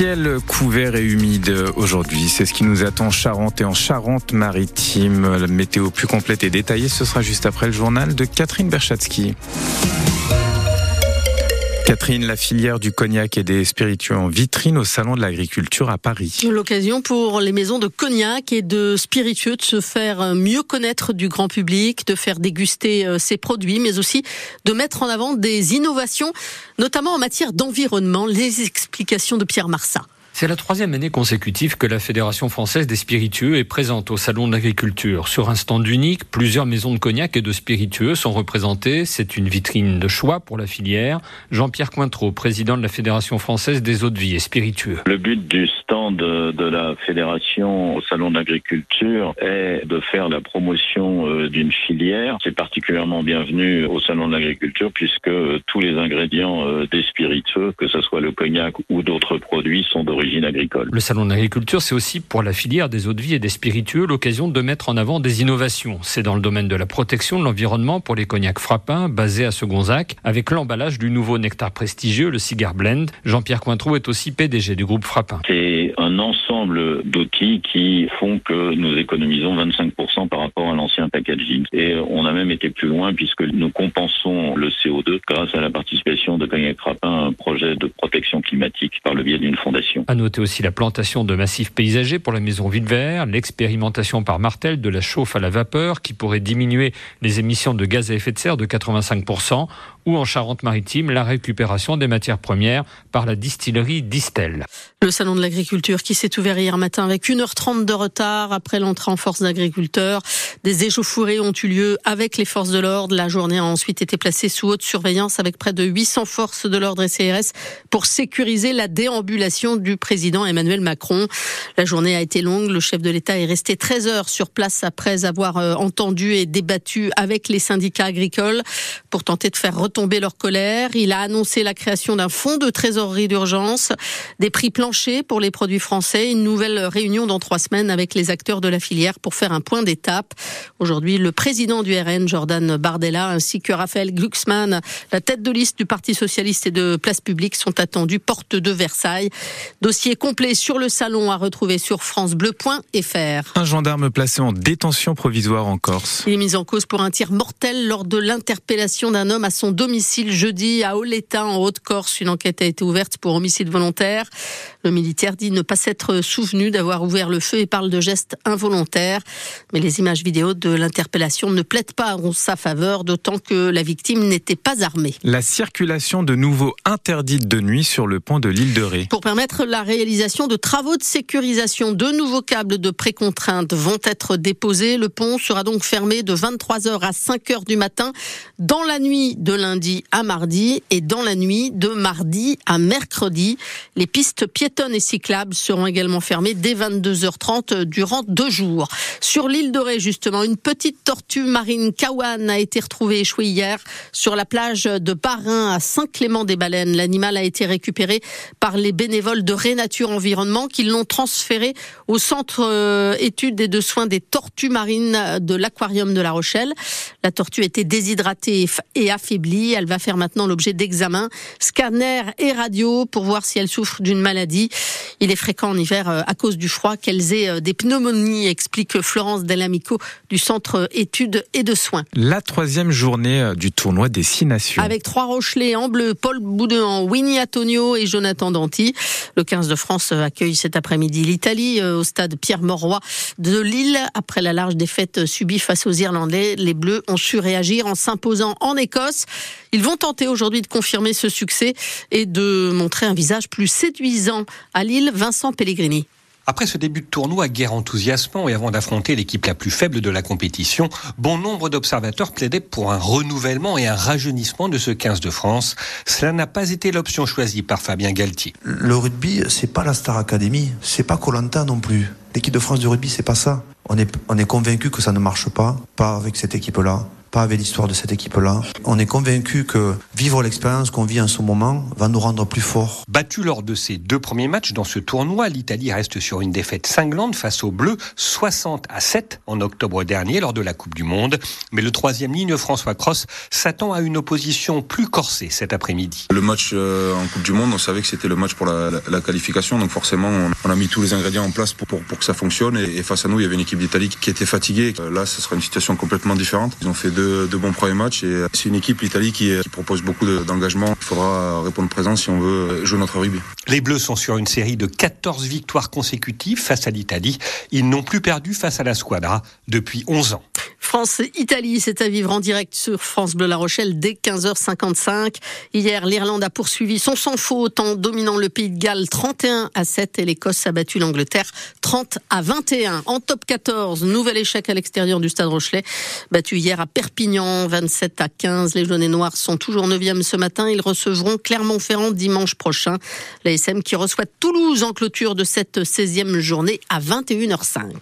Ciel couvert et humide aujourd'hui, c'est ce qui nous attend en Charente et en Charente-Maritime. La météo plus complète et détaillée, ce sera juste après le journal de Catherine Berchatsky. Catherine, la filière du cognac et des spiritueux en vitrine au Salon de l'Agriculture à Paris. L'occasion pour les maisons de cognac et de spiritueux de se faire mieux connaître du grand public, de faire déguster euh, ces produits, mais aussi de mettre en avant des innovations, notamment en matière d'environnement. Les explications de Pierre Marsat. C'est la troisième année consécutive que la Fédération française des spiritueux est présente au Salon de l'agriculture. Sur un stand unique, plusieurs maisons de cognac et de spiritueux sont représentées. C'est une vitrine de choix pour la filière. Jean-Pierre Cointreau, président de la Fédération française des eaux de vie et spiritueux. Le but du stand de la Fédération au Salon de l'agriculture est de faire la promotion euh, d'une filière. C'est particulièrement bienvenu au Salon de l'agriculture puisque tous les ingrédients euh, des spiritueux, que ce soit le cognac ou d'autres produits, sont d'origine agricole. Le salon de l'agriculture, c'est aussi pour la filière des eaux de vie et des spiritueux l'occasion de mettre en avant des innovations. C'est dans le domaine de la protection de l'environnement pour les cognacs frappins basés à Segonzac avec l'emballage du nouveau nectar prestigieux, le Cigar Blend. Jean-Pierre Cointreau est aussi PDG du groupe Frappin. C'est un ensemble d'outils qui font que nous économisons 25% par rapport à l'ancien packaging. Et on a même été plus loin puisque nous compensons le CO2 grâce à la participation de Cognac Frappin à un projet de protection climatique par le biais d'une fondation. À noter aussi la plantation de massifs paysagers pour la maison Villevert, l'expérimentation par Martel de la chauffe à la vapeur qui pourrait diminuer les émissions de gaz à effet de serre de 85% ou en Charente-Maritime, la récupération des matières premières par la distillerie Distel. Le salon de l'agriculture qui s'est ouvert hier matin avec 1h30 de retard après l'entrée en force d'agriculteurs. Des échauffourées ont eu lieu avec les forces de l'ordre. La journée a ensuite été placée sous haute surveillance avec près de 800 forces de l'ordre et CRS pour sécuriser la déambulation du président Emmanuel Macron. La journée a été longue. Le chef de l'État est resté 13 heures sur place après avoir euh, entendu et débattu avec les syndicats agricoles pour tenter de faire retomber leur colère. Il a annoncé la création d'un fonds de trésorerie d'urgence, des prix planchers pour les produits français, une nouvelle réunion dans trois semaines avec les acteurs de la filière pour faire un point d'étape. Aujourd'hui, le président du RN, Jordan Bardella, ainsi que Raphaël Glucksmann, la tête de liste du Parti socialiste et de Place publique, sont attendus porte de Versailles. Dossier complet sur le salon à retrouver sur francebleu.fr. Un gendarme placé en détention provisoire en Corse. Il est mis en cause pour un tir mortel lors de l'interpellation d'un homme à son domicile jeudi à Oleta en Haute-Corse. Une enquête a été ouverte pour homicide volontaire. Le militaire dit ne pas s'être souvenu d'avoir ouvert le feu et parle de gestes involontaires. Mais les images vidéo de l'interpellation ne plaident pas en sa faveur, d'autant que la victime n'était pas armée. La circulation de nouveau interdite de nuit sur le pont de l'île de Ré. Pour permettre la réalisation de travaux de sécurisation, de nouveaux câbles de précontrainte vont être déposés. Le pont sera donc fermé de 23h à 5h du matin dans la nuit de lundi à mardi et dans la nuit de mardi à mercredi. Les pistes piétonnes et cyclables seront également fermées dès 22h30 durant deux jours. Sur l'île de Ré, justement, une petite tortue marine kawan a été retrouvée échouée hier sur la plage de Barin à Saint-Clément-des-Baleines. L'animal a été récupéré par les bénévoles de Rénature Environnement qui l'ont transféré au centre euh, études et de soins des tortues marines de l'aquarium de La Rochelle. La tortue était déshydratée et affaiblie. Elle va faire maintenant l'objet d'examens, scanner et radio pour voir si elle souffre d'une maladie. Il est fréquent en hiver euh, à cause du froid qu'elles aient euh, des pneumonies, explique Florence Delamico du Centre études et de soins. La troisième journée euh, du tournoi des six nations. Avec trois Rochelais en bleu, Paul Boudin, Winnie Antonio et Jonathan Danti. Le 15 de France accueille cet après-midi l'Italie au stade Pierre-Mauroy de Lille. Après la large défaite subie face aux Irlandais, les Bleus ont su réagir en s'imposant en Écosse. Ils vont tenter aujourd'hui de confirmer ce succès et de montrer un visage plus séduisant à Lille. Vincent Pellegrini. Après ce début de tournoi guerre enthousiasmant et avant d'affronter l'équipe la plus faible de la compétition, bon nombre d'observateurs plaidaient pour un renouvellement et un rajeunissement de ce 15 de France. Cela n'a pas été l'option choisie par Fabien Galtier. Le rugby, c'est pas la Star Academy, c'est pas Colanta non plus. L'équipe de France du rugby, c'est pas ça. On est, on est convaincu que ça ne marche pas, pas avec cette équipe-là. Pas avec l'histoire de cette équipe-là. On est convaincu que vivre l'expérience qu'on vit en ce moment va nous rendre plus forts. Battu lors de ses deux premiers matchs dans ce tournoi, l'Italie reste sur une défaite cinglante face aux Bleus, 60 à 7 en octobre dernier lors de la Coupe du Monde. Mais le troisième ligne, François Cross, s'attend à une opposition plus corsée cet après-midi. Le match euh, en Coupe du Monde, on savait que c'était le match pour la, la, qualification, donc forcément on a mis tous les ingrédients en place pour, pour, pour que ça fonctionne. Et, et, face à nous, il y avait une équipe d'Italie qui était fatiguée. Là, ce sera une situation complètement différente. Ils ont fait deux, deux bons premiers matchs et c'est une équipe, l'Italie, qui, propose beaucoup d'engagement. Il faudra répondre présent si on veut jouer notre rugby. Les Bleus sont sur une série de 14 victoires consécutives face à l'Italie. Ils n'ont plus perdu face à la Squadra depuis 11 ans. France-Italie, c'est à vivre en direct sur France Bleu La Rochelle dès 15h55. Hier, l'Irlande a poursuivi son sans faute en dominant le Pays de Galles 31 à 7 et l'Écosse a battu l'Angleterre 30 à 21. En top 14, nouvel échec à l'extérieur du Stade Rochelet, battu hier à Perpignan 27 à 15. Les jaunes et noirs sont toujours 9e ce matin. Ils recevront Clermont-Ferrand dimanche prochain. La SM qui reçoit Toulouse en clôture de cette 16e journée à 21h05.